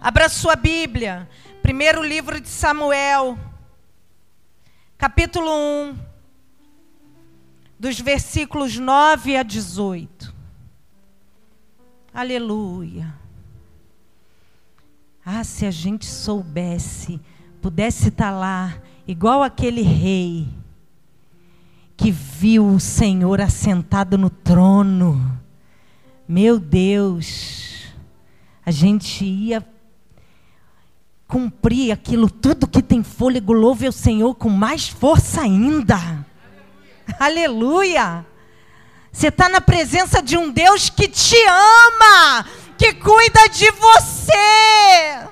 Abra sua Bíblia. Primeiro livro de Samuel, capítulo 1, dos versículos 9 a 18. Aleluia. Ah, se a gente soubesse, pudesse estar lá, igual aquele rei que viu o Senhor assentado no trono. Meu Deus, a gente ia cumprir aquilo tudo que tem fôlego, louve o Senhor com mais força ainda. Aleluia! Você está na presença de um Deus que te ama, que cuida de você.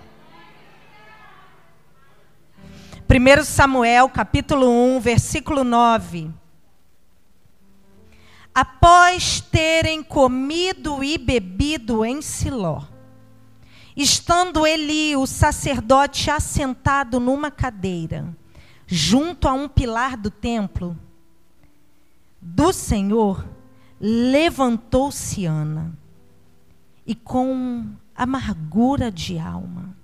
1 Samuel, capítulo 1, versículo 9. Após terem comido e bebido em Siló, estando Eli, o sacerdote, assentado numa cadeira, junto a um pilar do templo do Senhor, levantou-se Ana, e com amargura de alma,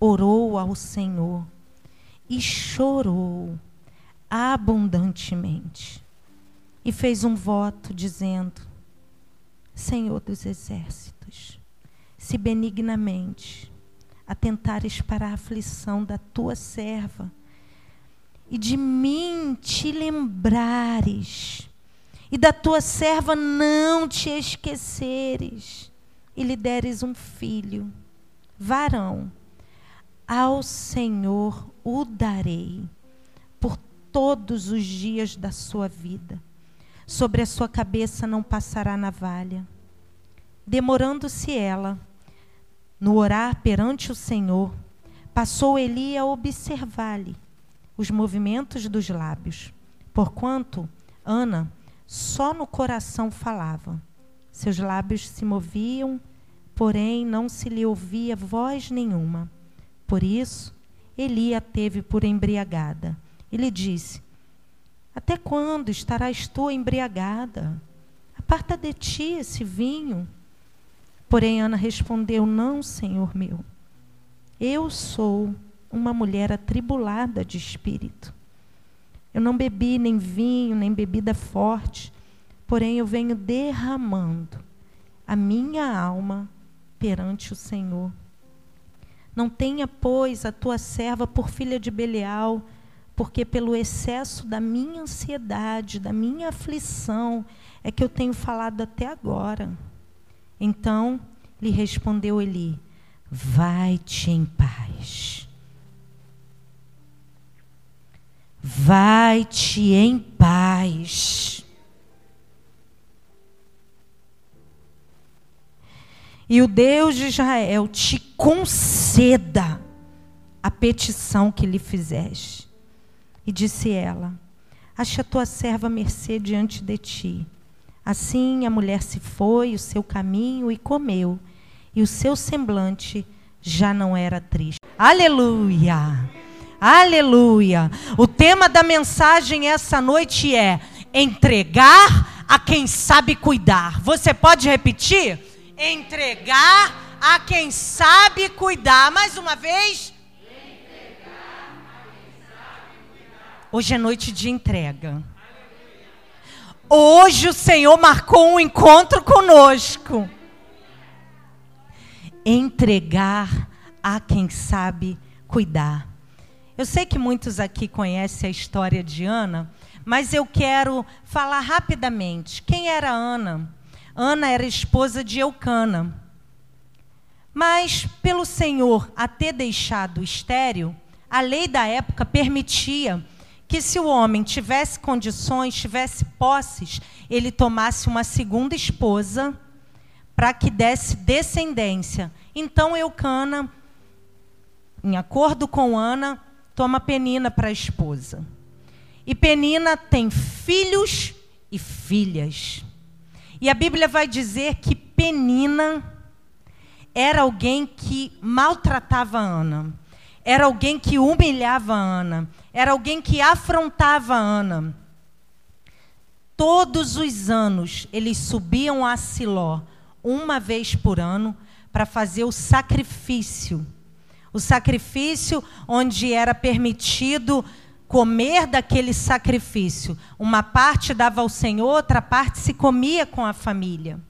orou ao Senhor e chorou abundantemente. E fez um voto dizendo: Senhor dos exércitos, se benignamente atentares para a aflição da tua serva e de mim te lembrares, e da tua serva não te esqueceres, e lhe deres um filho, varão, ao Senhor o darei por todos os dias da sua vida. Sobre a sua cabeça não passará navalha. Demorando-se ela no orar perante o Senhor, passou Eli a observar-lhe os movimentos dos lábios, porquanto Ana só no coração falava. Seus lábios se moviam, porém não se lhe ouvia voz nenhuma. Por isso, Eli a teve por embriagada. E lhe disse: Até quando estarás tu embriagada? Aparta de ti esse vinho. Porém, Ana respondeu: Não, senhor meu. Eu sou uma mulher atribulada de espírito. Eu não bebi nem vinho, nem bebida forte, porém eu venho derramando a minha alma perante o Senhor. Não tenha, pois, a tua serva por filha de Belial, porque pelo excesso da minha ansiedade, da minha aflição, é que eu tenho falado até agora. Então lhe respondeu Eli: Vai-te em paz. Vai-te em paz. E o Deus de Israel te conceda a petição que lhe fizeste. E disse ela: Acha a tua serva mercê diante de ti. Assim a mulher se foi o seu caminho e comeu, e o seu semblante já não era triste. Aleluia! Aleluia! O tema da mensagem essa noite é entregar a quem sabe cuidar. Você pode repetir? Entregar a quem sabe cuidar. Mais uma vez. Hoje é noite de entrega. Hoje o Senhor marcou um encontro conosco. Entregar a quem sabe cuidar. Eu sei que muitos aqui conhecem a história de Ana, mas eu quero falar rapidamente. Quem era Ana? Ana era esposa de Eucana. Mas, pelo Senhor a ter deixado estéril, a lei da época permitia que, se o homem tivesse condições, tivesse posses, ele tomasse uma segunda esposa para que desse descendência. Então, Eucana, em acordo com Ana, toma Penina para esposa. E Penina tem filhos e filhas. E a Bíblia vai dizer que Penina era alguém que maltratava Ana, era alguém que humilhava Ana, era alguém que afrontava Ana. Todos os anos eles subiam a Siló, uma vez por ano, para fazer o sacrifício. O sacrifício onde era permitido comer daquele sacrifício. Uma parte dava ao Senhor, outra parte se comia com a família.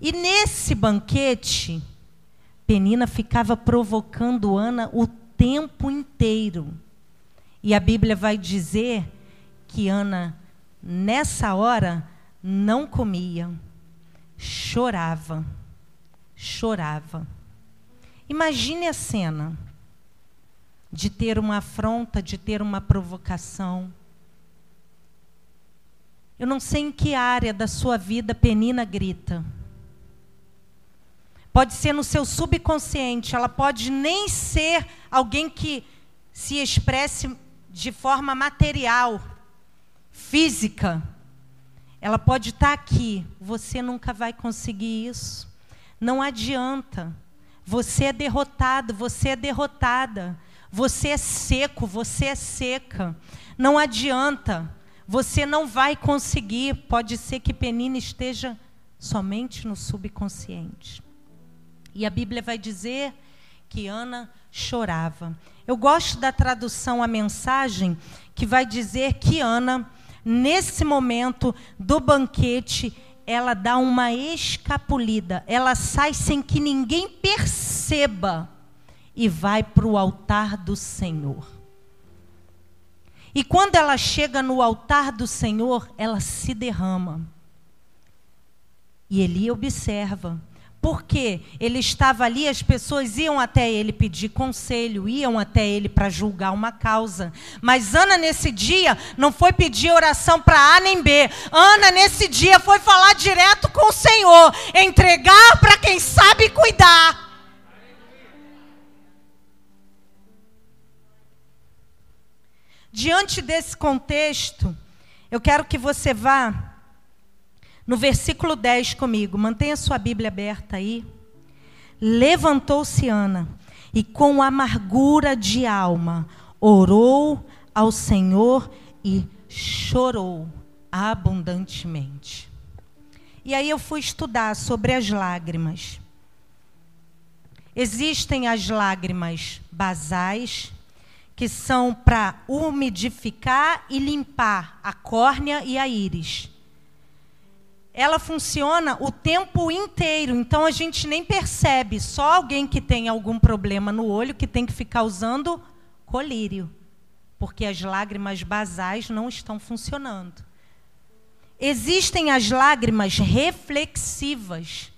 E nesse banquete, Penina ficava provocando Ana o tempo inteiro. E a Bíblia vai dizer que Ana, nessa hora, não comia, chorava, chorava. Imagine a cena de ter uma afronta, de ter uma provocação. Eu não sei em que área da sua vida Penina grita. Pode ser no seu subconsciente, ela pode nem ser alguém que se expresse de forma material, física. Ela pode estar aqui, você nunca vai conseguir isso. Não adianta. Você é derrotado, você é derrotada. Você é seco, você é seca. Não adianta. Você não vai conseguir. Pode ser que Penina esteja somente no subconsciente. E a Bíblia vai dizer que Ana chorava. Eu gosto da tradução a mensagem que vai dizer que Ana, nesse momento do banquete, ela dá uma escapulida, ela sai sem que ninguém perceba e vai para o altar do Senhor. E quando ela chega no altar do Senhor, ela se derrama. E Eli observa. Porque ele estava ali, as pessoas iam até ele pedir conselho, iam até ele para julgar uma causa. Mas Ana, nesse dia, não foi pedir oração para A nem B. Ana, nesse dia, foi falar direto com o Senhor, entregar para quem sabe cuidar. Diante desse contexto, eu quero que você vá no versículo 10 comigo. Mantenha sua Bíblia aberta aí. Levantou-se Ana e com amargura de alma orou ao Senhor e chorou abundantemente. E aí eu fui estudar sobre as lágrimas. Existem as lágrimas basais, que são para umidificar e limpar a córnea e a íris. Ela funciona o tempo inteiro, então a gente nem percebe. Só alguém que tem algum problema no olho que tem que ficar usando colírio, porque as lágrimas basais não estão funcionando. Existem as lágrimas reflexivas,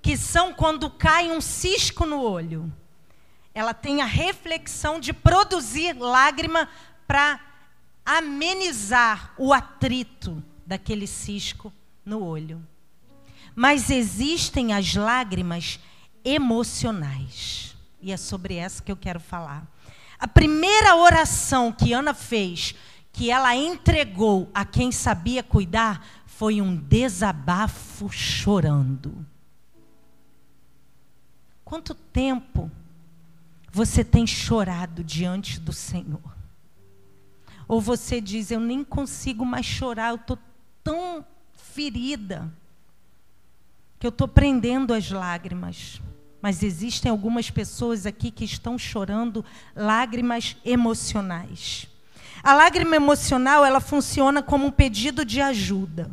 que são quando cai um cisco no olho ela tem a reflexão de produzir lágrima para amenizar o atrito daquele cisco no olho. Mas existem as lágrimas emocionais. E é sobre essa que eu quero falar. A primeira oração que Ana fez, que ela entregou a quem sabia cuidar, foi um desabafo chorando. Quanto tempo você tem chorado diante do Senhor? Ou você diz, eu nem consigo mais chorar, eu estou tão ferida, que eu estou prendendo as lágrimas. Mas existem algumas pessoas aqui que estão chorando lágrimas emocionais. A lágrima emocional, ela funciona como um pedido de ajuda.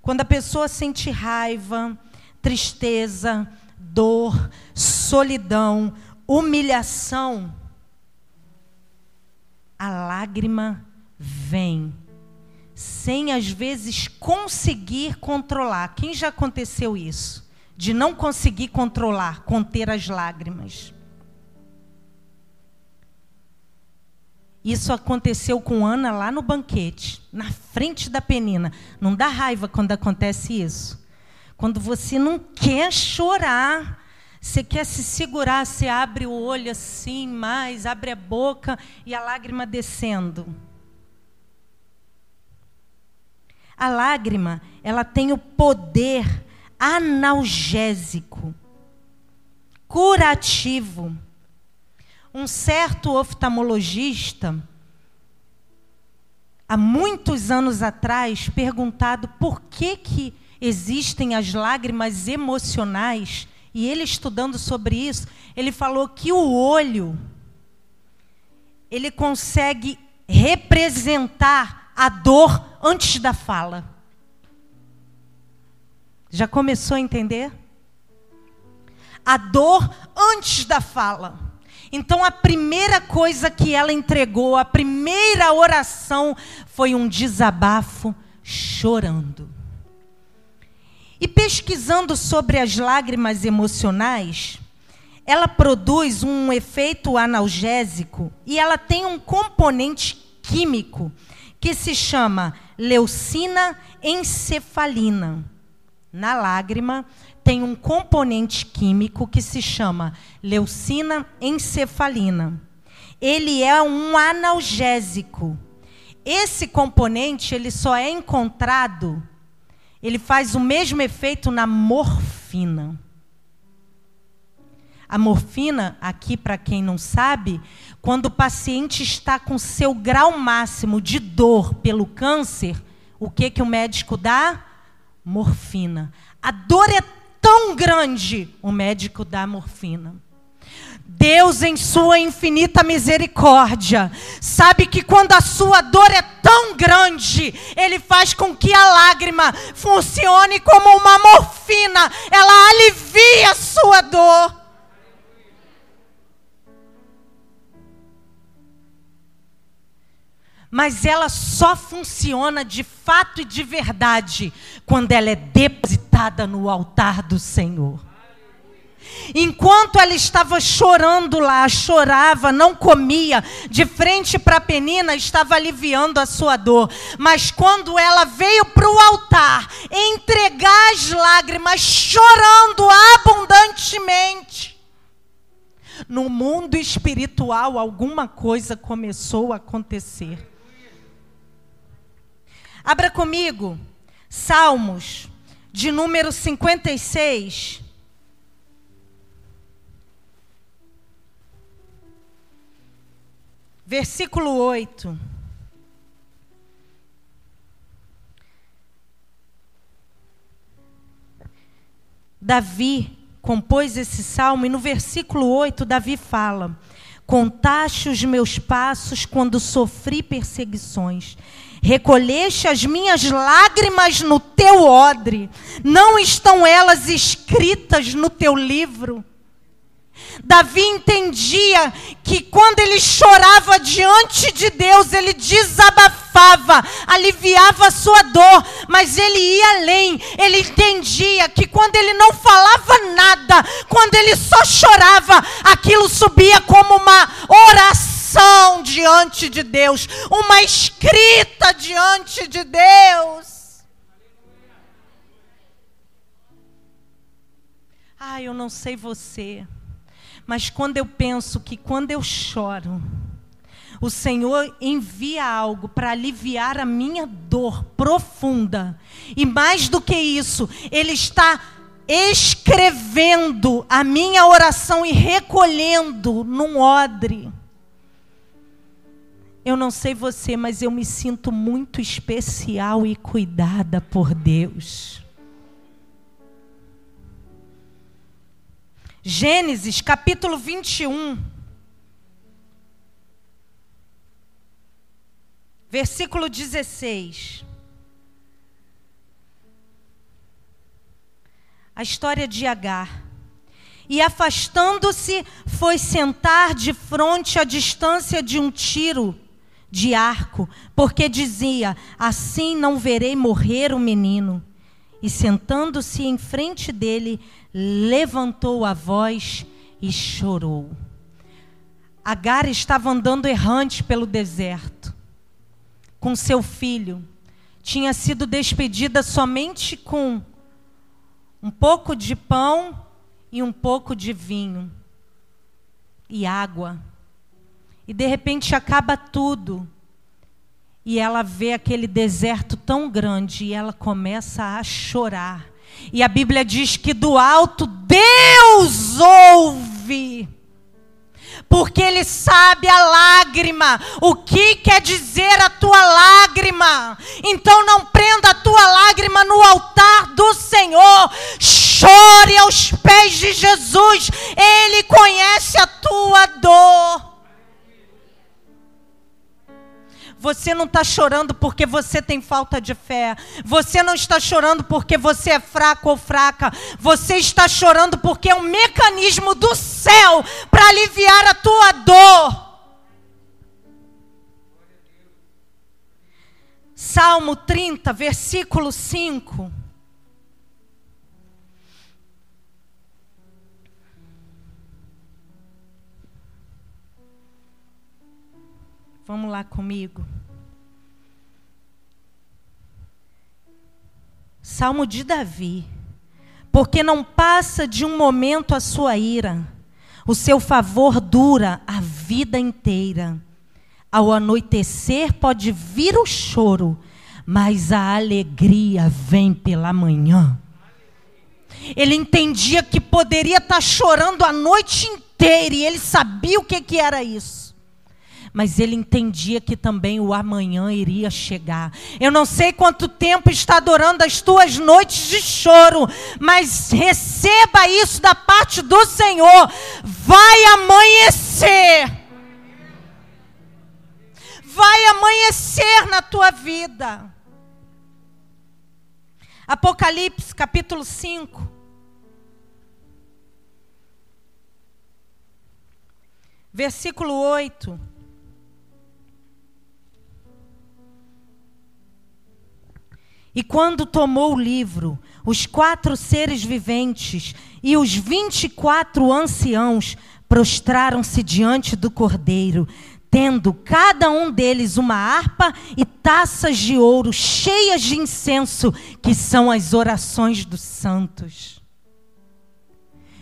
Quando a pessoa sente raiva, tristeza, dor, solidão, humilhação, a lágrima vem, sem às vezes conseguir controlar. Quem já aconteceu isso? De não conseguir controlar, conter as lágrimas. Isso aconteceu com Ana lá no banquete, na frente da penina. Não dá raiva quando acontece isso? Quando você não quer chorar, você quer se segurar, você abre o olho assim mais, abre a boca e a lágrima descendo. A lágrima, ela tem o poder analgésico, curativo. Um certo oftalmologista, há muitos anos atrás, perguntado por que, que existem as lágrimas emocionais, e ele estudando sobre isso, ele falou que o olho ele consegue representar a dor antes da fala. Já começou a entender? A dor antes da fala. Então a primeira coisa que ela entregou, a primeira oração foi um desabafo chorando. E pesquisando sobre as lágrimas emocionais, ela produz um efeito analgésico e ela tem um componente químico que se chama leucina encefalina. Na lágrima tem um componente químico que se chama leucina encefalina. Ele é um analgésico. Esse componente ele só é encontrado, ele faz o mesmo efeito na morfina. A morfina, aqui para quem não sabe, quando o paciente está com seu grau máximo de dor pelo câncer, o que que o médico dá? Morfina. A dor é tão grande, o médico dá morfina. Deus, em sua infinita misericórdia, sabe que quando a sua dor é tão grande, Ele faz com que a lágrima funcione como uma morfina, ela alivia a sua dor. Mas ela só funciona de fato e de verdade quando ela é depositada no altar do Senhor. Enquanto ela estava chorando lá, chorava, não comia, de frente para a penina, estava aliviando a sua dor. Mas quando ela veio para o altar, entregar as lágrimas, chorando abundantemente, no mundo espiritual, alguma coisa começou a acontecer. Abra comigo, Salmos, de número 56. Versículo 8. Davi compôs esse salmo e no versículo 8 Davi fala: Contaste os meus passos quando sofri perseguições Recolheste as minhas lágrimas no teu odre, não estão elas escritas no teu livro? Davi entendia que quando ele chorava diante de Deus, ele desabafava, aliviava a sua dor, mas ele ia além. Ele entendia que quando ele não falava nada, quando ele só chorava, aquilo subia como uma oração diante de Deus, uma escrita diante de Deus. Ah, eu não sei você, mas quando eu penso que quando eu choro, o Senhor envia algo para aliviar a minha dor profunda, e mais do que isso, Ele está escrevendo a minha oração e recolhendo num odre. Eu não sei você, mas eu me sinto muito especial e cuidada por Deus. Gênesis capítulo 21. Versículo 16. A história de Agar. E afastando-se, foi sentar de frente à distância de um tiro de arco, porque dizia: Assim não verei morrer o menino. E sentando-se em frente dele, levantou a voz e chorou. Agar estava andando errante pelo deserto, com seu filho. Tinha sido despedida somente com um pouco de pão e um pouco de vinho e água. E de repente acaba tudo. E ela vê aquele deserto tão grande e ela começa a chorar. E a Bíblia diz que do alto Deus ouve. Porque Ele sabe a lágrima. O que quer dizer a tua lágrima? Então não prenda a tua lágrima no altar do Senhor. Chore aos pés de Jesus. Ele conhece a tua dor. Você não está chorando porque você tem falta de fé. Você não está chorando porque você é fraco ou fraca. Você está chorando porque é um mecanismo do céu para aliviar a tua dor. Salmo 30, versículo 5. Vamos lá comigo. Salmo de Davi. Porque não passa de um momento a sua ira, o seu favor dura a vida inteira. Ao anoitecer pode vir o choro, mas a alegria vem pela manhã. Ele entendia que poderia estar chorando a noite inteira e ele sabia o que, que era isso mas ele entendia que também o amanhã iria chegar. Eu não sei quanto tempo está adorando as tuas noites de choro, mas receba isso da parte do Senhor. Vai amanhecer. Vai amanhecer na tua vida. Apocalipse capítulo 5. Versículo 8. E quando tomou o livro, os quatro seres viventes e os vinte e quatro anciãos prostraram-se diante do cordeiro, tendo cada um deles uma harpa e taças de ouro cheias de incenso, que são as orações dos santos.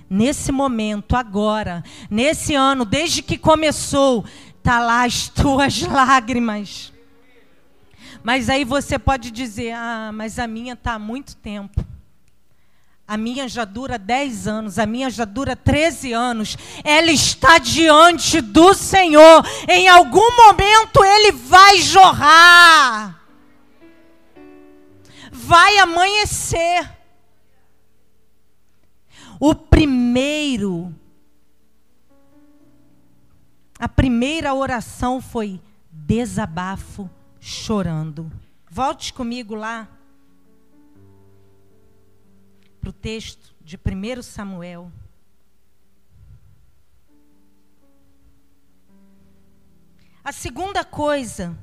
Nesse momento, agora, nesse ano, desde que começou, tá lá as tuas lágrimas mas aí você pode dizer: ah, mas a minha está há muito tempo. A minha já dura 10 anos, a minha já dura 13 anos. Ela está diante do Senhor. Em algum momento ele vai jorrar. Vai amanhecer. O primeiro, a primeira oração foi desabafo chorando. Volte comigo lá para o texto de 1 Samuel. A segunda coisa,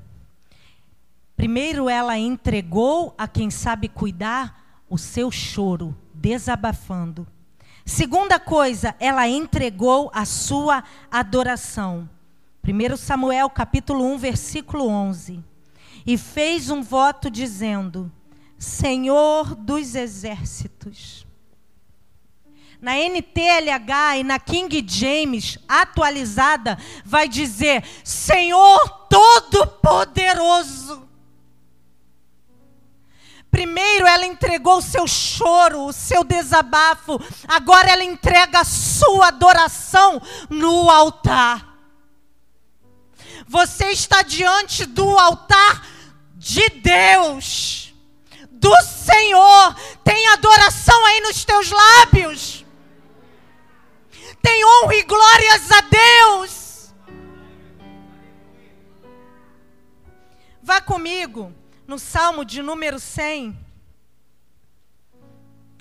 primeiro ela entregou a quem sabe cuidar o seu choro, desabafando. Segunda coisa, ela entregou a sua adoração. 1 Samuel capítulo 1, versículo 11 e fez um voto dizendo: Senhor dos exércitos. Na NTLH e na King James atualizada, vai dizer: Senhor Todo-Poderoso. Primeiro ela entregou o seu choro, o seu desabafo, agora ela entrega a sua adoração no altar. Você está diante do altar de Deus, do Senhor. Tem adoração aí nos teus lábios. Tem honra e glórias a Deus. Vá comigo no Salmo de número 100.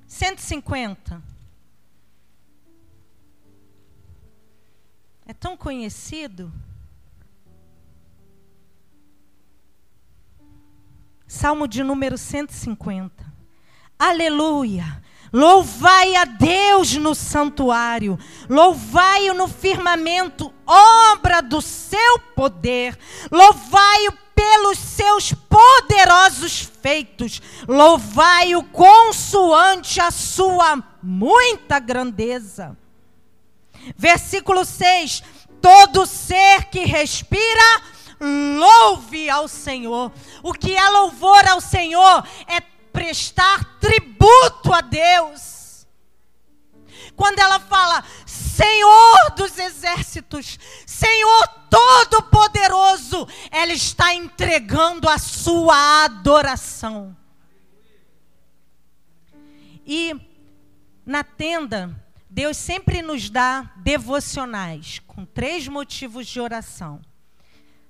150. É tão conhecido. Salmo de número 150. Aleluia! Louvai a Deus no santuário, louvai-o no firmamento, obra do seu poder, louvai-o pelos seus poderosos feitos, louvai-o consoante a sua muita grandeza. Versículo 6: Todo ser que respira, louve ao Senhor. O que é louvor ao Senhor é prestar tributo a Deus. Quando ela fala, Senhor dos exércitos, Senhor Todo-Poderoso, ela está entregando a sua adoração. E na tenda, Deus sempre nos dá devocionais com três motivos de oração.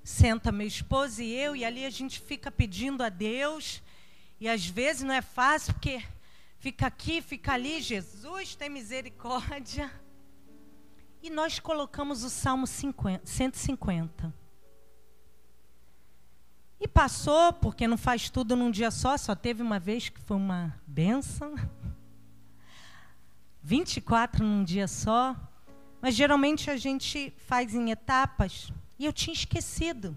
Senta meu esposo e eu, e ali a gente fica pedindo a Deus, e às vezes não é fácil, porque fica aqui, fica ali, Jesus tem misericórdia. E nós colocamos o Salmo 50, 150. E passou, porque não faz tudo num dia só, só teve uma vez que foi uma benção. 24 num dia só. Mas geralmente a gente faz em etapas. E eu tinha esquecido.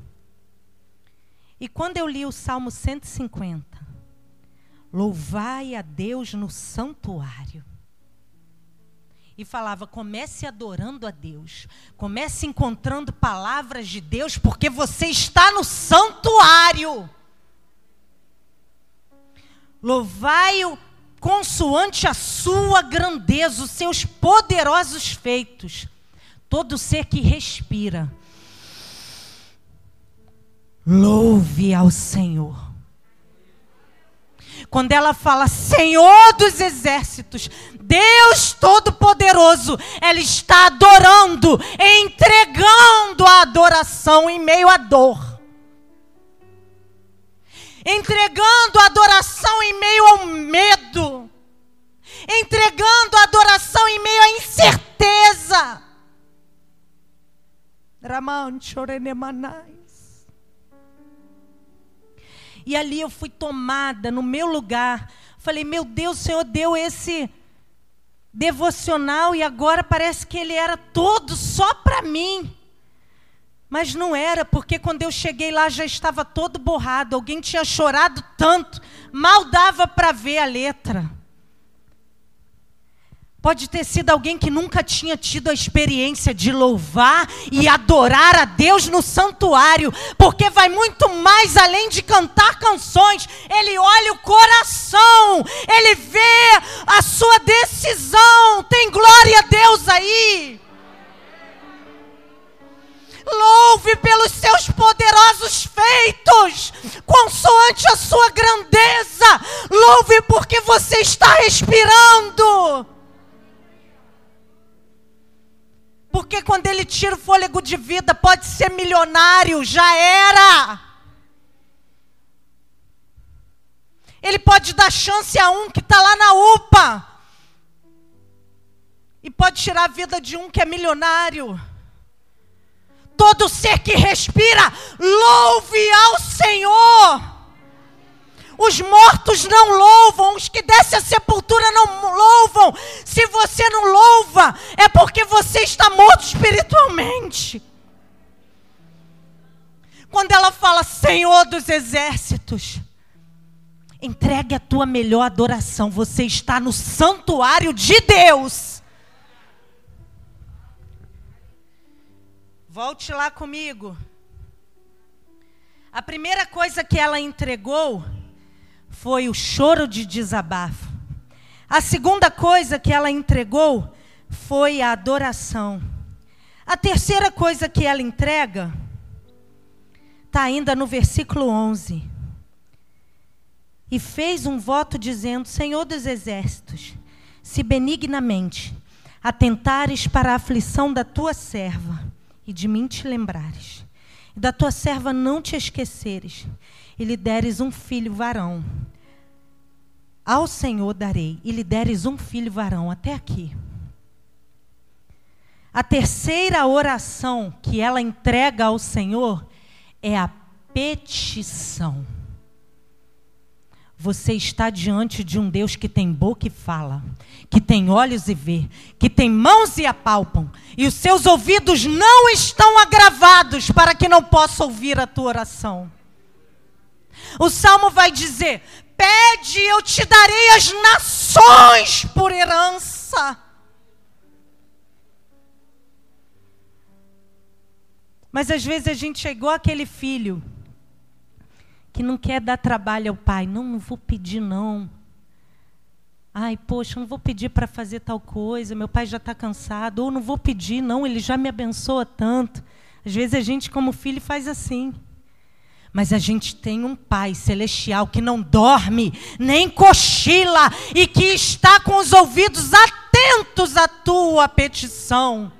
E quando eu li o Salmo 150, louvai a Deus no santuário e falava: comece adorando a Deus, comece encontrando palavras de Deus, porque você está no santuário. Louvai-o consoante a sua grandeza, os seus poderosos feitos. Todo ser que respira, louve ao Senhor. Quando ela fala Senhor dos exércitos, Deus Todo-Poderoso, ela está adorando, entregando a adoração em meio à dor. Entregando a adoração em meio ao medo. Entregando a adoração em meio à incerteza. Chorenemanai. E ali eu fui tomada no meu lugar. Falei, meu Deus, o Senhor deu esse devocional e agora parece que ele era todo só para mim. Mas não era, porque quando eu cheguei lá já estava todo borrado, alguém tinha chorado tanto, mal dava para ver a letra. Pode ter sido alguém que nunca tinha tido a experiência de louvar e adorar a Deus no santuário, porque vai muito mais além de cantar canções. Ele olha o coração, ele vê a sua decisão. Tem glória a Deus aí. Louve pelos seus poderosos feitos, consoante a sua grandeza. Louve porque você está respirando. Porque quando ele tira o fôlego de vida, pode ser milionário, já era. Ele pode dar chance a um que está lá na UPA. E pode tirar a vida de um que é milionário. Todo ser que respira, louve ao Senhor. Os mortos não louvam, os que descem a sepultura não louvam. Se você não louva, é porque você está morto espiritualmente. Quando ela fala, Senhor dos exércitos, entregue a tua melhor adoração. Você está no santuário de Deus. Volte lá comigo. A primeira coisa que ela entregou foi o choro de desabafo. A segunda coisa que ela entregou foi a adoração. A terceira coisa que ela entrega está ainda no versículo 11. E fez um voto dizendo: Senhor dos exércitos, se benignamente atentares para a aflição da tua serva e de mim te lembrares, e da tua serva não te esqueceres, e lhe deres um filho varão. Ao Senhor darei, e lhe deres um filho varão. Até aqui. A terceira oração que ela entrega ao Senhor é a petição. Você está diante de um Deus que tem boca e fala, que tem olhos e vê, que tem mãos e apalpam, e os seus ouvidos não estão agravados para que não possa ouvir a tua oração. O salmo vai dizer: Pede, eu te darei as nações por herança. Mas às vezes a gente é igual aquele filho que não quer dar trabalho ao pai. Não, não vou pedir, não. Ai, poxa, não vou pedir para fazer tal coisa, meu pai já está cansado. Ou não vou pedir, não, ele já me abençoa tanto. Às vezes a gente, como filho, faz assim. Mas a gente tem um Pai celestial que não dorme, nem cochila e que está com os ouvidos atentos à tua petição.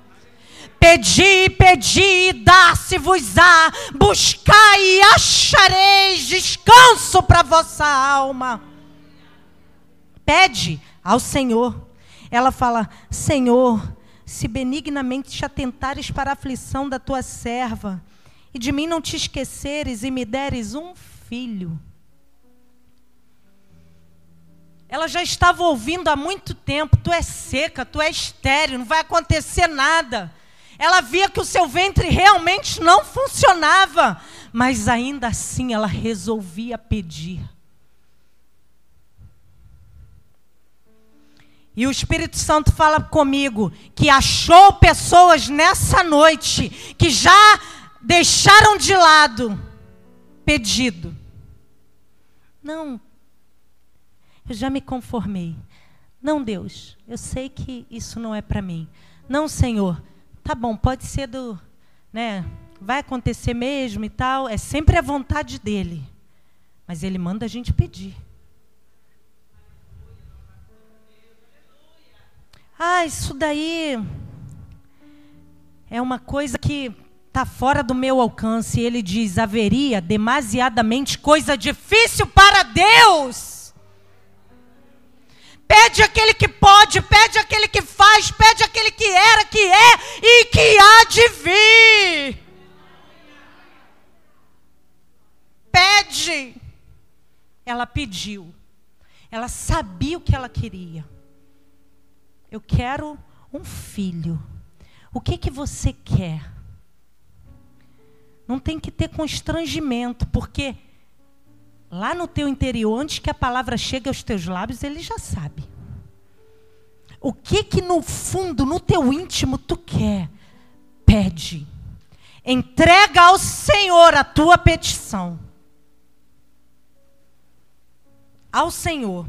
Pedi, pedi, dá-se-vos-á, buscai e achareis descanso para vossa alma. Pede ao Senhor. Ela fala: Senhor, se benignamente te atentares para a aflição da tua serva, e de mim não te esqueceres e me deres um filho. Ela já estava ouvindo há muito tempo: tu é seca, tu é estéreo, não vai acontecer nada. Ela via que o seu ventre realmente não funcionava, mas ainda assim ela resolvia pedir. E o Espírito Santo fala comigo que achou pessoas nessa noite que já deixaram de lado pedido. Não, eu já me conformei. Não, Deus, eu sei que isso não é para mim. Não, Senhor, tá bom, pode ser do, né, vai acontecer mesmo e tal, é sempre a vontade dele. Mas ele manda a gente pedir. Ah, isso daí é uma coisa que está fora do meu alcance. Ele diz: haveria demasiadamente coisa difícil para Deus. Pede aquele que pode, pede aquele que faz, pede aquele que era, que é e que há de vir. Pede. Ela pediu. Ela sabia o que ela queria. Eu quero um filho. O que que você quer? Não tem que ter constrangimento, porque lá no teu interior, antes que a palavra chegue aos teus lábios, ele já sabe. O que que no fundo, no teu íntimo tu quer? Pede. Entrega ao Senhor a tua petição. Ao Senhor.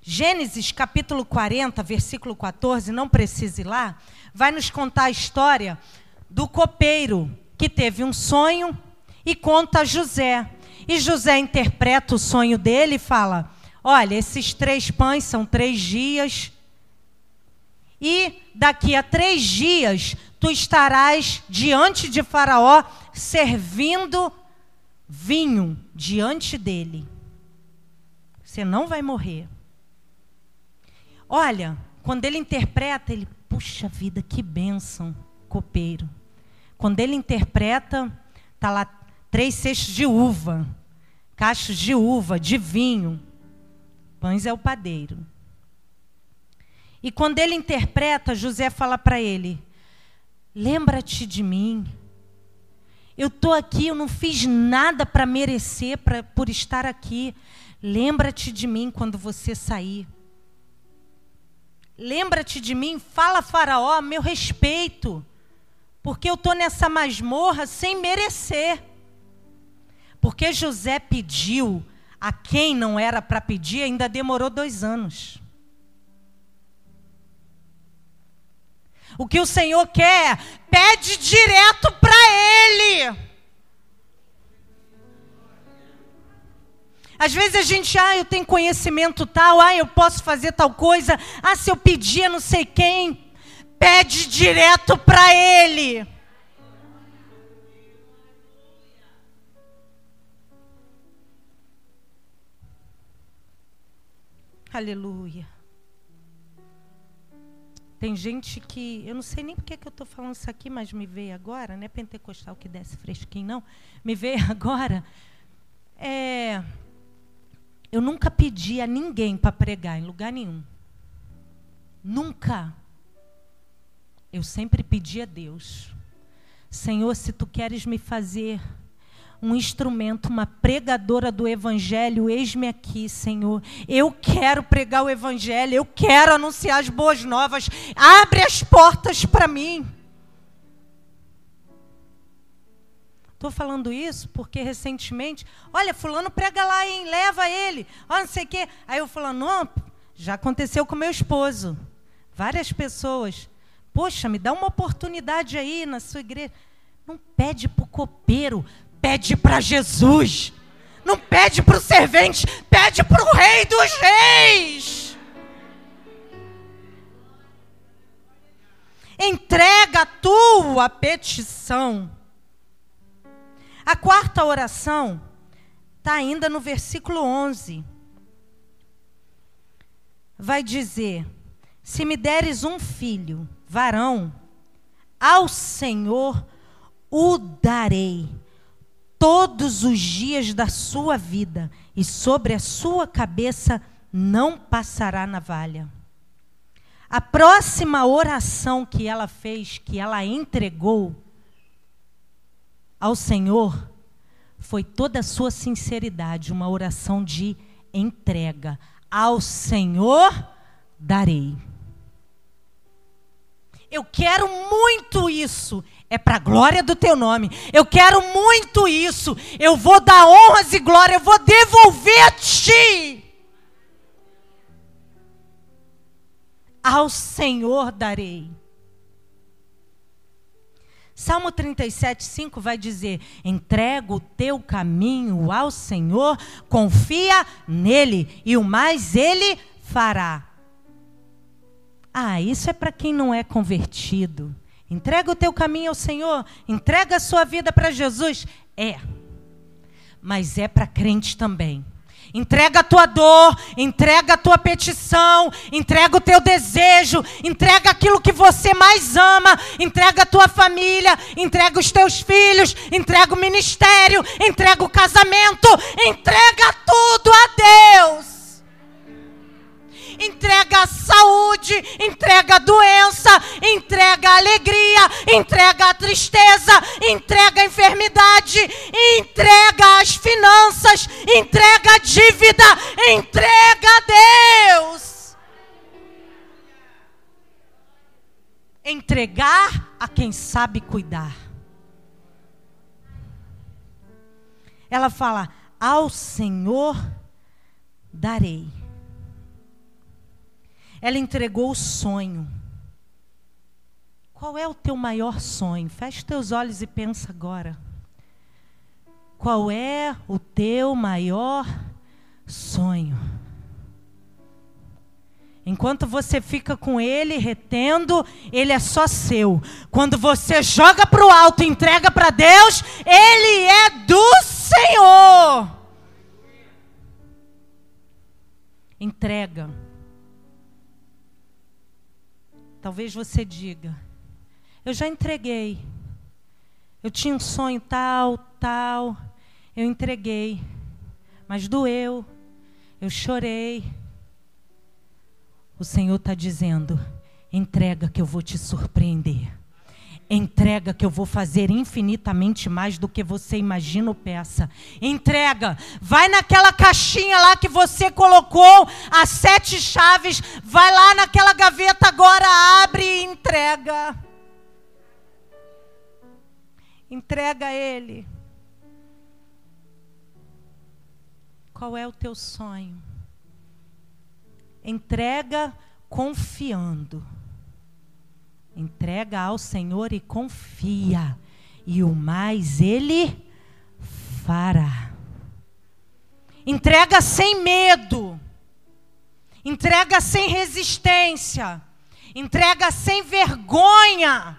Gênesis capítulo 40, versículo 14, não precisa ir lá, vai nos contar a história do copeiro que teve um sonho e conta a José. E José interpreta o sonho dele e fala: Olha, esses três pães são três dias, e daqui a três dias tu estarás diante de Faraó servindo vinho diante dele. Você não vai morrer. Olha, quando ele interpreta, ele, puxa vida, que bênção, copeiro. Quando ele interpreta, tá lá três cestos de uva, cachos de uva, de vinho. Pães é o padeiro. E quando ele interpreta, José fala para ele: Lembra-te de mim. Eu estou aqui, eu não fiz nada para merecer pra, por estar aqui. Lembra-te de mim quando você sair. Lembra-te de mim, fala Faraó, meu respeito, porque eu estou nessa masmorra sem merecer. Porque José pediu a quem não era para pedir, ainda demorou dois anos. O que o Senhor quer, pede direto para Ele. Às vezes a gente, ah, eu tenho conhecimento tal, ah, eu posso fazer tal coisa, ah, se eu pedir não sei quem, pede direto para Ele. Aleluia. Tem gente que, eu não sei nem porque que eu estou falando isso aqui, mas me veio agora, não é pentecostal que desce fresquinho, não. Me veio agora. É, eu nunca pedi a ninguém para pregar em lugar nenhum. Nunca. Eu sempre pedi a Deus: Senhor, se tu queres me fazer um instrumento, uma pregadora do Evangelho, eis-me aqui, Senhor. Eu quero pregar o Evangelho, eu quero anunciar as boas novas. Abre as portas para mim. Estou falando isso porque recentemente, olha, fulano prega lá, hein? Leva ele. Olha, não sei o quê. Aí eu falando, não, já aconteceu com meu esposo. Várias pessoas. Poxa, me dá uma oportunidade aí na sua igreja. Não pede para o copeiro, pede para Jesus. Não pede para o servente, pede para o Rei dos Reis. Entrega a tua petição. A quarta oração está ainda no versículo 11. Vai dizer: Se me deres um filho, varão, ao Senhor o darei todos os dias da sua vida, e sobre a sua cabeça não passará navalha. A próxima oração que ela fez, que ela entregou ao Senhor, foi toda a sua sinceridade, uma oração de entrega. Ao Senhor darei. Eu quero muito isso. É para a glória do teu nome. Eu quero muito isso. Eu vou dar honras e glória. Eu vou devolver a ti. Ao Senhor darei. Salmo 37, 5 vai dizer: entrega o teu caminho ao Senhor, confia nele, e o mais ele fará. Ah, isso é para quem não é convertido. Entrega o teu caminho ao Senhor, entrega a sua vida para Jesus. É, mas é para crente também. Entrega a tua dor, entrega a tua petição, entrega o teu desejo, entrega aquilo que você mais ama, entrega a tua família, entrega os teus filhos, entrega o ministério, entrega o casamento, entrega tudo a Deus entrega a saúde, entrega a doença, entrega a alegria, entrega a tristeza, entrega a enfermidade, entrega as finanças, entrega a dívida, entrega a Deus. Entregar a quem sabe cuidar. Ela fala: Ao Senhor darei ela entregou o sonho. Qual é o teu maior sonho? Feche teus olhos e pensa agora. Qual é o teu maior sonho? Enquanto você fica com ele retendo, ele é só seu. Quando você joga para o alto e entrega para Deus, ele é do Senhor. Entrega. Talvez você diga: Eu já entreguei. Eu tinha um sonho tal, tal. Eu entreguei. Mas doeu. Eu chorei. O Senhor está dizendo: entrega que eu vou te surpreender. Entrega que eu vou fazer infinitamente mais do que você imagina ou peça. Entrega. Vai naquela caixinha lá que você colocou as sete chaves. Vai lá naquela gaveta agora, abre e entrega. Entrega Ele. Qual é o teu sonho? Entrega confiando. Entrega ao Senhor e confia, e o mais Ele fará. Entrega sem medo, entrega sem resistência, entrega sem vergonha,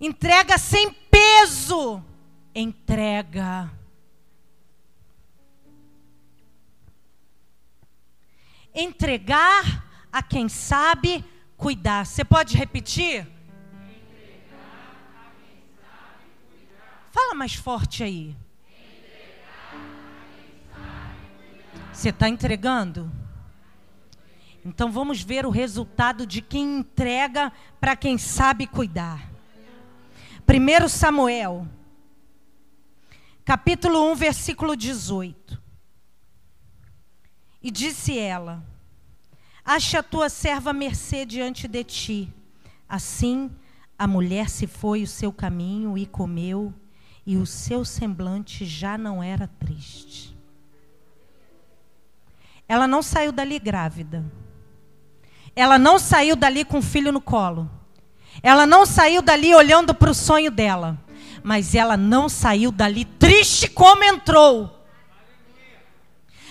entrega sem peso, entrega. Entregar a quem sabe cuidar. Você pode repetir? Fala mais forte aí. Você está entregando? Então vamos ver o resultado de quem entrega para quem sabe cuidar. 1 Samuel, capítulo 1, versículo 18. E disse ela: Ache a tua serva mercê diante de ti. Assim, a mulher se foi o seu caminho e comeu, e o seu semblante já não era triste. Ela não saiu dali grávida. Ela não saiu dali com o filho no colo. Ela não saiu dali olhando para o sonho dela. mas ela não saiu dali triste como entrou.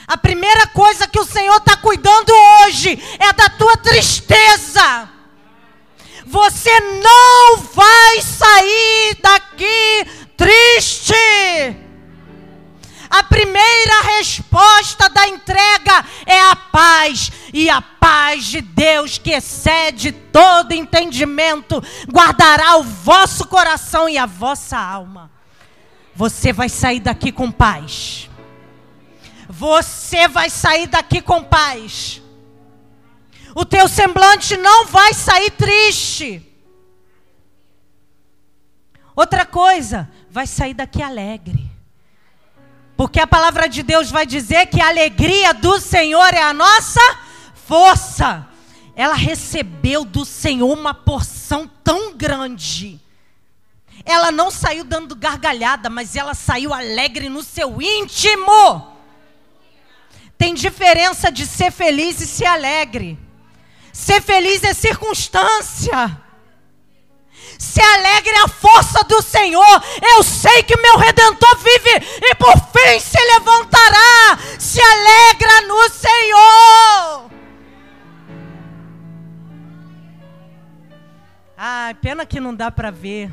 A primeira coisa que o Senhor está cuidando hoje é da tua tristeza. Você não vai sair daqui triste. A primeira resposta da entrega é a paz, e a paz de Deus, que excede todo entendimento, guardará o vosso coração e a vossa alma. Você vai sair daqui com paz. Você vai sair daqui com paz. O teu semblante não vai sair triste. Outra coisa, vai sair daqui alegre. Porque a palavra de Deus vai dizer que a alegria do Senhor é a nossa força. Ela recebeu do Senhor uma porção tão grande. Ela não saiu dando gargalhada, mas ela saiu alegre no seu íntimo. Tem diferença de ser feliz e ser alegre. Ser feliz é circunstância. Ser alegre é a força do Senhor. Eu sei que meu redentor vive e por fim se levantará. Se alegra no Senhor. Ai, pena que não dá para ver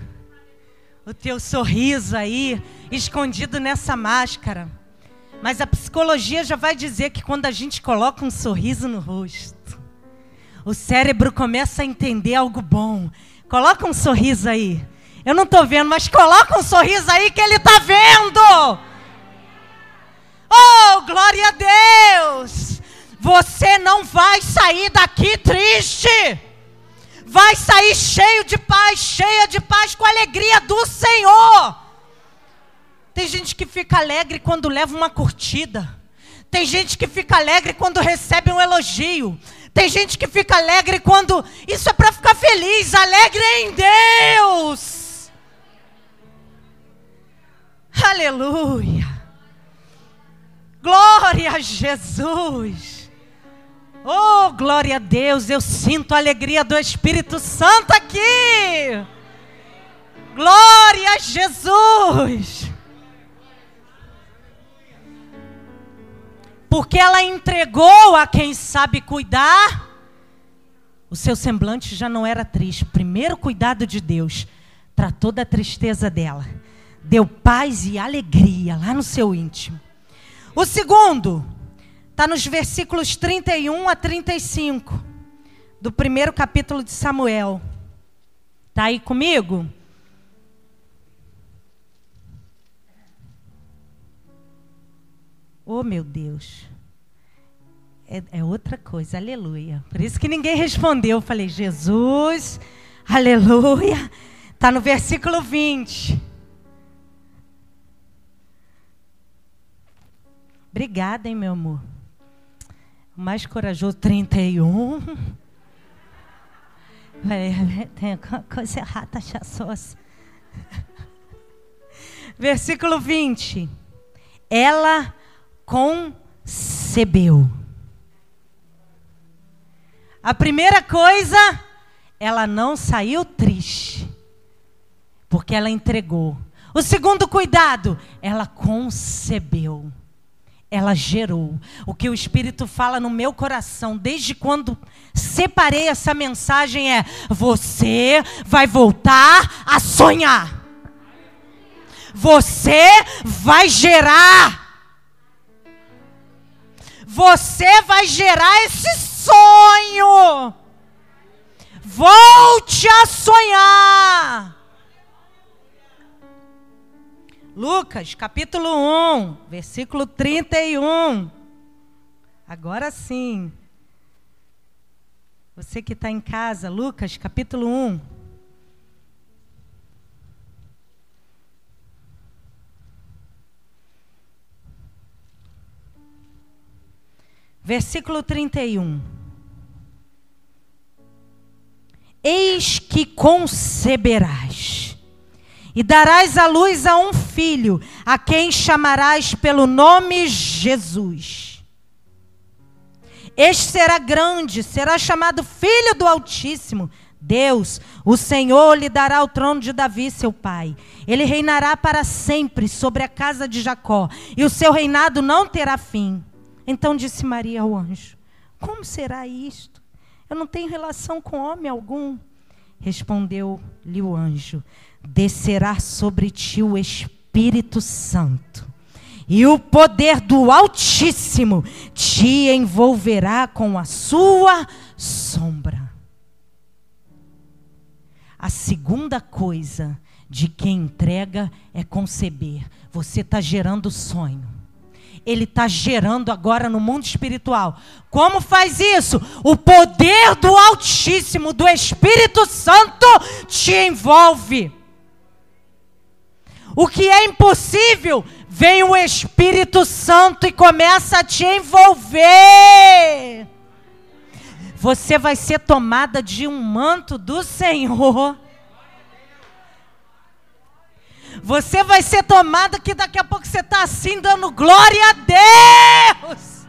o teu sorriso aí escondido nessa máscara. Mas a psicologia já vai dizer que quando a gente coloca um sorriso no rosto, o cérebro começa a entender algo bom. Coloca um sorriso aí. Eu não estou vendo, mas coloca um sorriso aí que ele está vendo. Oh, glória a Deus! Você não vai sair daqui triste. Vai sair cheio de paz, cheia de paz, com a alegria do Senhor. Tem gente que fica alegre quando leva uma curtida. Tem gente que fica alegre quando recebe um elogio. Tem gente que fica alegre quando. Isso é para ficar feliz. Alegre em Deus. Aleluia. Glória a Jesus. Oh, glória a Deus. Eu sinto a alegria do Espírito Santo aqui. Glória a Jesus. Porque ela entregou a quem sabe cuidar, o seu semblante já não era triste. O primeiro cuidado de Deus tratou da tristeza dela, deu paz e alegria lá no seu íntimo. O segundo está nos versículos 31 a 35 do primeiro capítulo de Samuel. Está aí comigo? Oh, meu Deus. É, é, outra coisa, aleluia. Por isso que ninguém respondeu. Eu falei, Jesus, aleluia. Está no versículo 20. Obrigada, hein, meu amor. Mais corajoso, 31. Falei, tem coisa errada, chaçosa. Versículo 20. Ela concebeu. A primeira coisa, ela não saiu triste, porque ela entregou. O segundo cuidado, ela concebeu. Ela gerou. O que o Espírito fala no meu coração, desde quando separei essa mensagem, é: você vai voltar a sonhar. Você vai gerar você vai gerar esse sonho. Volte a sonhar. Lucas, capítulo 1, versículo 31. Agora sim. Você que está em casa, Lucas, capítulo 1. Versículo 31. Eis que conceberás e darás à luz a um filho, a quem chamarás pelo nome Jesus. Este será grande, será chamado Filho do Altíssimo. Deus, o Senhor lhe dará o trono de Davi, seu pai. Ele reinará para sempre sobre a casa de Jacó, e o seu reinado não terá fim. Então disse Maria ao anjo: Como será isto? Eu não tenho relação com homem algum. Respondeu-lhe o anjo: Descerá sobre ti o Espírito Santo, e o poder do Altíssimo te envolverá com a sua sombra. A segunda coisa de quem entrega é conceber. Você está gerando sonho. Ele está gerando agora no mundo espiritual. Como faz isso? O poder do Altíssimo, do Espírito Santo, te envolve. O que é impossível, vem o Espírito Santo e começa a te envolver você vai ser tomada de um manto do Senhor. Você vai ser tomada que daqui a pouco você está assim dando glória a Deus.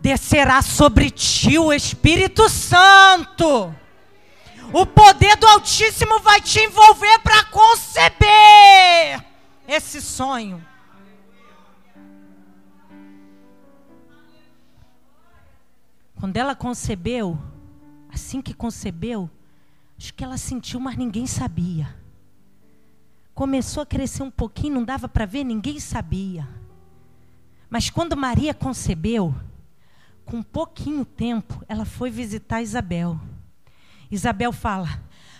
Descerá sobre ti o Espírito Santo. O poder do Altíssimo vai te envolver para conceber esse sonho. Quando ela concebeu, assim que concebeu, acho que ela sentiu, mas ninguém sabia. Começou a crescer um pouquinho, não dava para ver, ninguém sabia. Mas quando Maria concebeu, com pouquinho tempo, ela foi visitar Isabel. Isabel fala: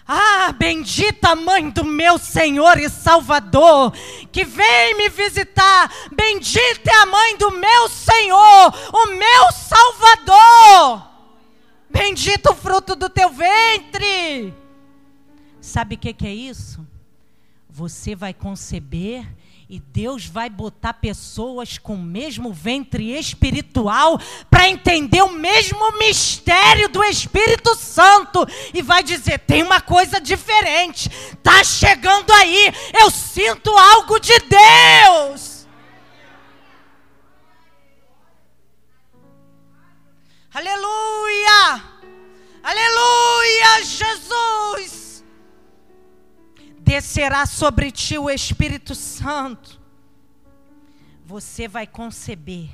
ah, bendita mãe do meu Senhor e Salvador, que vem me visitar. Bendita é a mãe do meu Senhor, o meu Salvador. Bendito o fruto do teu ventre. Sabe o que, que é isso? Você vai conceber e Deus vai botar pessoas com o mesmo ventre espiritual para entender o mesmo mistério do Espírito Santo e vai dizer: tem uma coisa diferente, tá chegando aí, eu sinto algo de Deus. Aleluia! Aleluia, Jesus! Descerá sobre ti o Espírito Santo. Você vai conceber.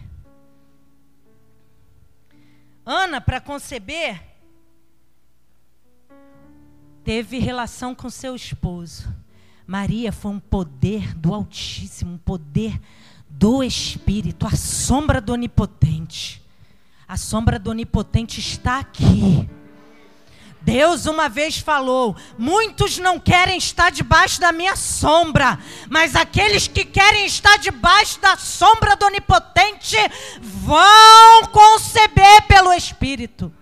Ana, para conceber, teve relação com seu esposo. Maria foi um poder do Altíssimo, um poder do Espírito, a sombra do Onipotente. A sombra do Onipotente está aqui. Deus uma vez falou: muitos não querem estar debaixo da minha sombra, mas aqueles que querem estar debaixo da sombra do Onipotente vão conceber pelo Espírito.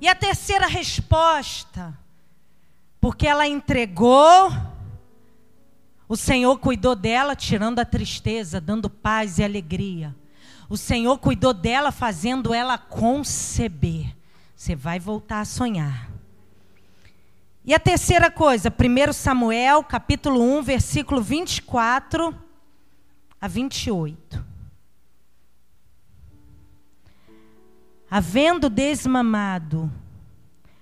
E a terceira resposta, porque ela entregou, o Senhor cuidou dela, tirando a tristeza, dando paz e alegria. O Senhor cuidou dela, fazendo ela conceber. Você vai voltar a sonhar. E a terceira coisa, 1 Samuel, capítulo 1, versículo 24 a 28. Havendo desmamado,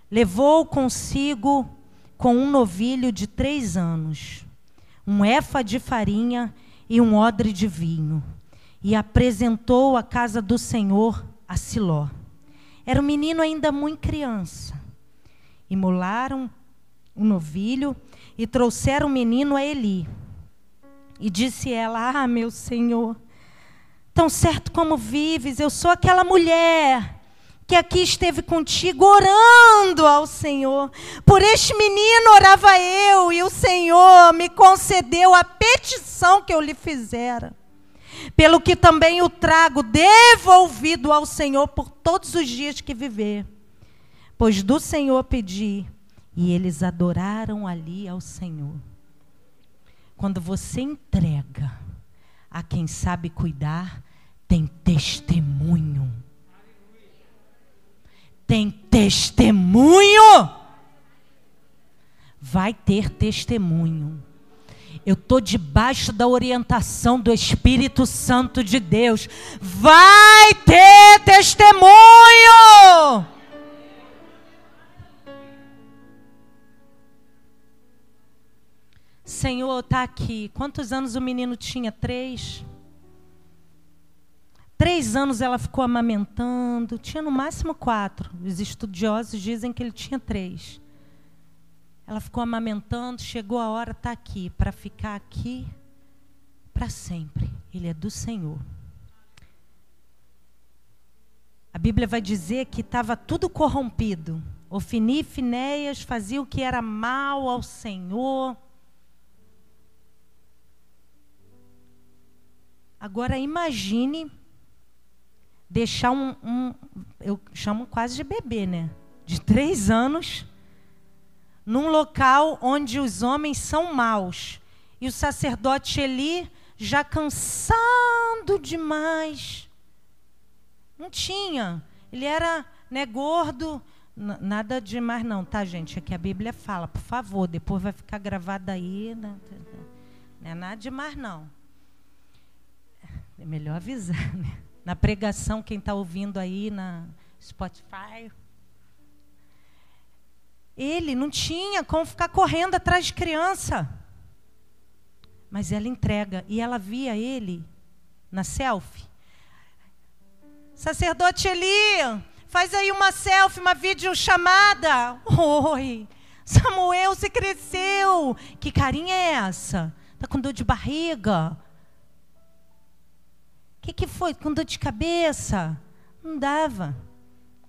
levou consigo com um novilho de três anos, um efa de farinha e um odre de vinho e apresentou a casa do Senhor a Siló. Era um menino ainda muito criança. Imolaram o um novilho e trouxeram o menino a Eli. E disse ela: Ah, meu Senhor, tão certo como vives, eu sou aquela mulher que aqui esteve contigo orando ao Senhor. Por este menino orava eu e o Senhor me concedeu a petição que eu lhe fizera pelo que também o trago devolvido ao Senhor por todos os dias que viver. Pois do Senhor pedi, e eles adoraram ali ao Senhor. Quando você entrega a quem sabe cuidar, tem testemunho. Tem testemunho. Vai ter testemunho. Eu estou debaixo da orientação do Espírito Santo de Deus. Vai ter testemunho! Senhor, está aqui. Quantos anos o menino tinha? Três? Três anos ela ficou amamentando. Tinha no máximo quatro. Os estudiosos dizem que ele tinha três. Ela ficou amamentando, chegou a hora, está aqui, para ficar aqui para sempre. Ele é do Senhor. A Bíblia vai dizer que estava tudo corrompido. Ofini e Finéias faziam o que era mal ao Senhor. Agora imagine deixar um, um, eu chamo quase de bebê, né? De três anos, num local onde os homens são maus. E o sacerdote Eli, já cansado demais, não tinha. Ele era né, gordo, nada demais não, tá, gente? É que a Bíblia fala, por favor, depois vai ficar gravado aí. Né? Não é nada demais não. É melhor avisar, né? Na pregação, quem está ouvindo aí na Spotify. Ele não tinha como ficar correndo atrás de criança. Mas ela entrega. E ela via ele na selfie. Sacerdote Eli, faz aí uma selfie, uma videochamada. Oi, Samuel, você cresceu. Que carinha é essa? Tá com dor de barriga? O que, que foi? Com dor de cabeça? Não dava.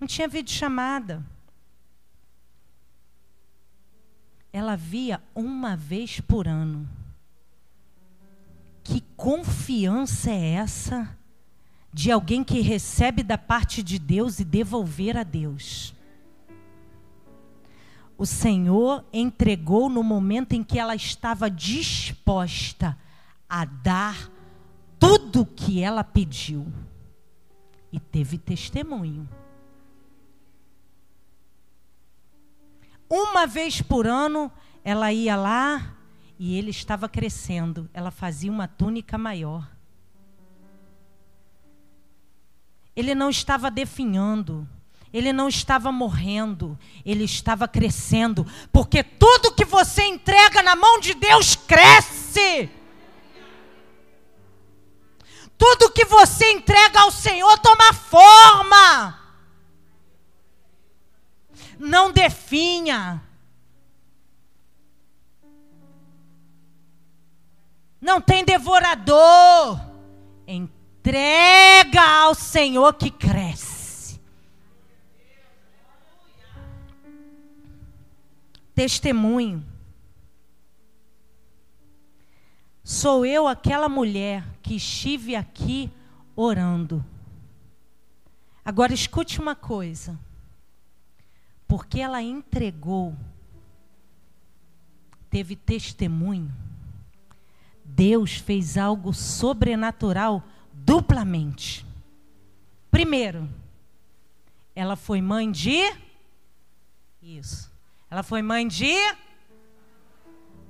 Não tinha videochamada. Ela via uma vez por ano. Que confiança é essa? de alguém que recebe da parte de Deus e devolver a Deus. O Senhor entregou no momento em que ela estava disposta a dar tudo o que ela pediu. E teve testemunho. Uma vez por ano, ela ia lá e ele estava crescendo. Ela fazia uma túnica maior. Ele não estava definhando. Ele não estava morrendo, ele estava crescendo, porque tudo que você entrega na mão de Deus cresce. Tudo que você entrega ao Senhor toma forma. Não definha. Não tem devorador. Entrega ao Senhor que cresce. Testemunho. Sou eu aquela mulher que estive aqui orando. Agora escute uma coisa. Porque ela entregou, teve testemunho, Deus fez algo sobrenatural duplamente. Primeiro, ela foi mãe de. Isso. Ela foi mãe de.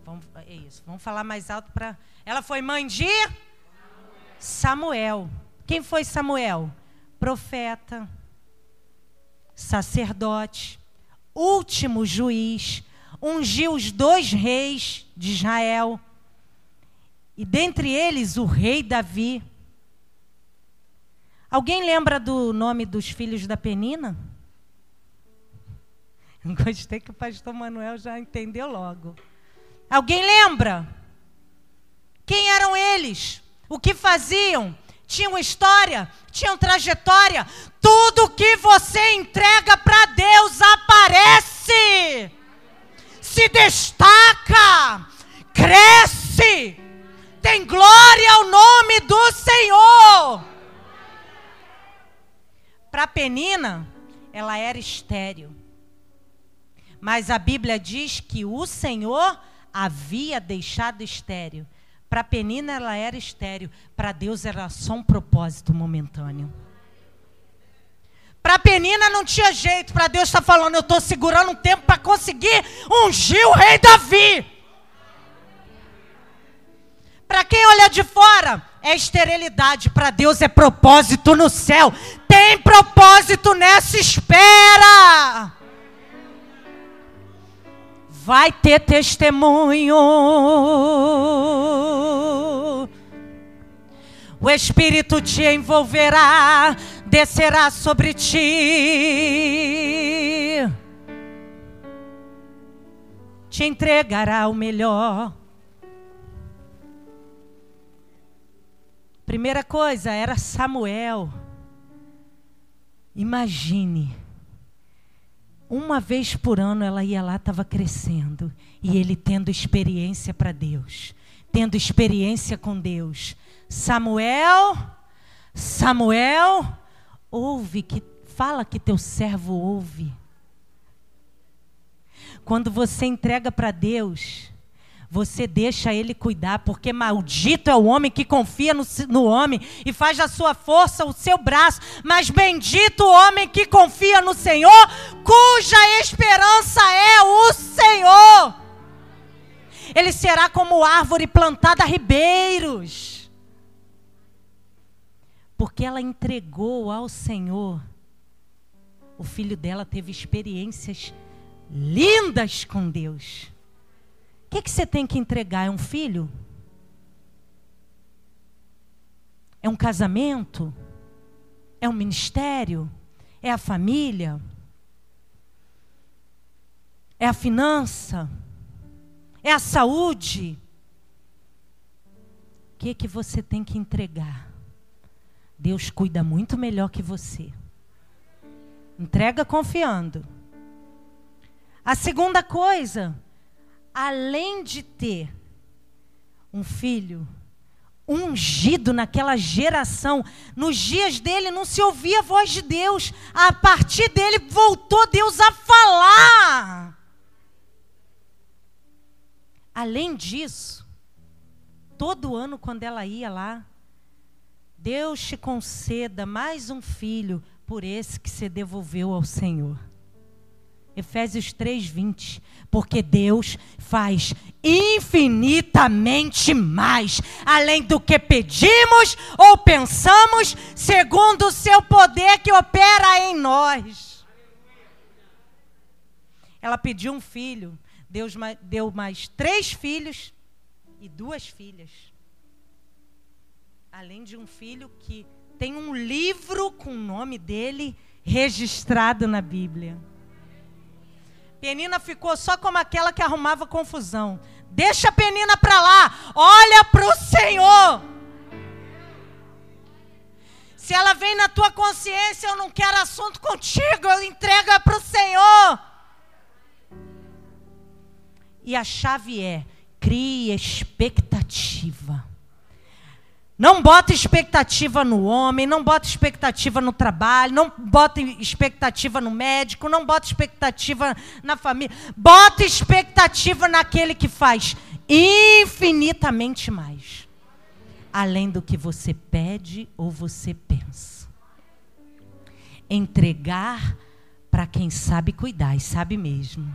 Vamos, é isso. Vamos falar mais alto para. Ela foi mãe de. Samuel. Quem foi Samuel? Profeta, sacerdote, último juiz, ungiu os dois reis de Israel. E dentre eles o rei Davi. Alguém lembra do nome dos filhos da Penina? Gostei que o pastor Manuel já entendeu logo. Alguém lembra? Quem eram eles? O que faziam? Tinham história? Tinham trajetória? Tudo que você entrega para Deus aparece, se destaca, cresce, tem glória ao nome do Senhor. Para Penina, ela era estéril. Mas a Bíblia diz que o Senhor havia deixado estéril. Para Penina ela era estéril, para Deus era só um propósito momentâneo. Para Penina não tinha jeito, para Deus está falando, eu estou segurando um tempo para conseguir ungir o rei Davi. Para quem olha de fora, é esterilidade, para Deus é propósito no céu. Tem propósito nessa espera. Vai ter testemunho. O Espírito te envolverá, descerá sobre ti, te entregará o melhor. Primeira coisa era Samuel. Imagine, uma vez por ano ela ia lá, estava crescendo, e ele tendo experiência para Deus, tendo experiência com Deus. Samuel, Samuel, ouve que fala que teu servo ouve. Quando você entrega para Deus, você deixa ele cuidar, porque maldito é o homem que confia no, no, homem e faz da sua força o seu braço, mas bendito o homem que confia no Senhor, cuja esperança é o Senhor. Ele será como árvore plantada a ribeiros, porque ela entregou ao Senhor. O filho dela teve experiências lindas com Deus que, que você tem que entregar? É um filho? É um casamento? É um ministério? É a família? É a finança? É a saúde? O que, que você tem que entregar? Deus cuida muito melhor que você. Entrega confiando. A segunda coisa, além de ter um filho ungido naquela geração, nos dias dele não se ouvia a voz de Deus, a partir dele voltou Deus a falar. Além disso, todo ano quando ela ia lá, Deus te conceda mais um filho por esse que se devolveu ao Senhor. Efésios 3:20, porque Deus faz infinitamente mais além do que pedimos ou pensamos, segundo o seu poder que opera em nós. Ela pediu um filho, Deus deu mais três filhos e duas filhas. Além de um filho que tem um livro com o nome dele registrado na Bíblia. Penina ficou só como aquela que arrumava confusão. Deixa a Penina para lá. Olha para o Senhor. Se ela vem na tua consciência, eu não quero assunto contigo, eu entrega para o Senhor. E a chave é: crie expectativa. Não bota expectativa no homem, não bota expectativa no trabalho, não bota expectativa no médico, não bota expectativa na família. Bota expectativa naquele que faz infinitamente mais. Além do que você pede ou você pensa. Entregar para quem sabe cuidar e sabe mesmo.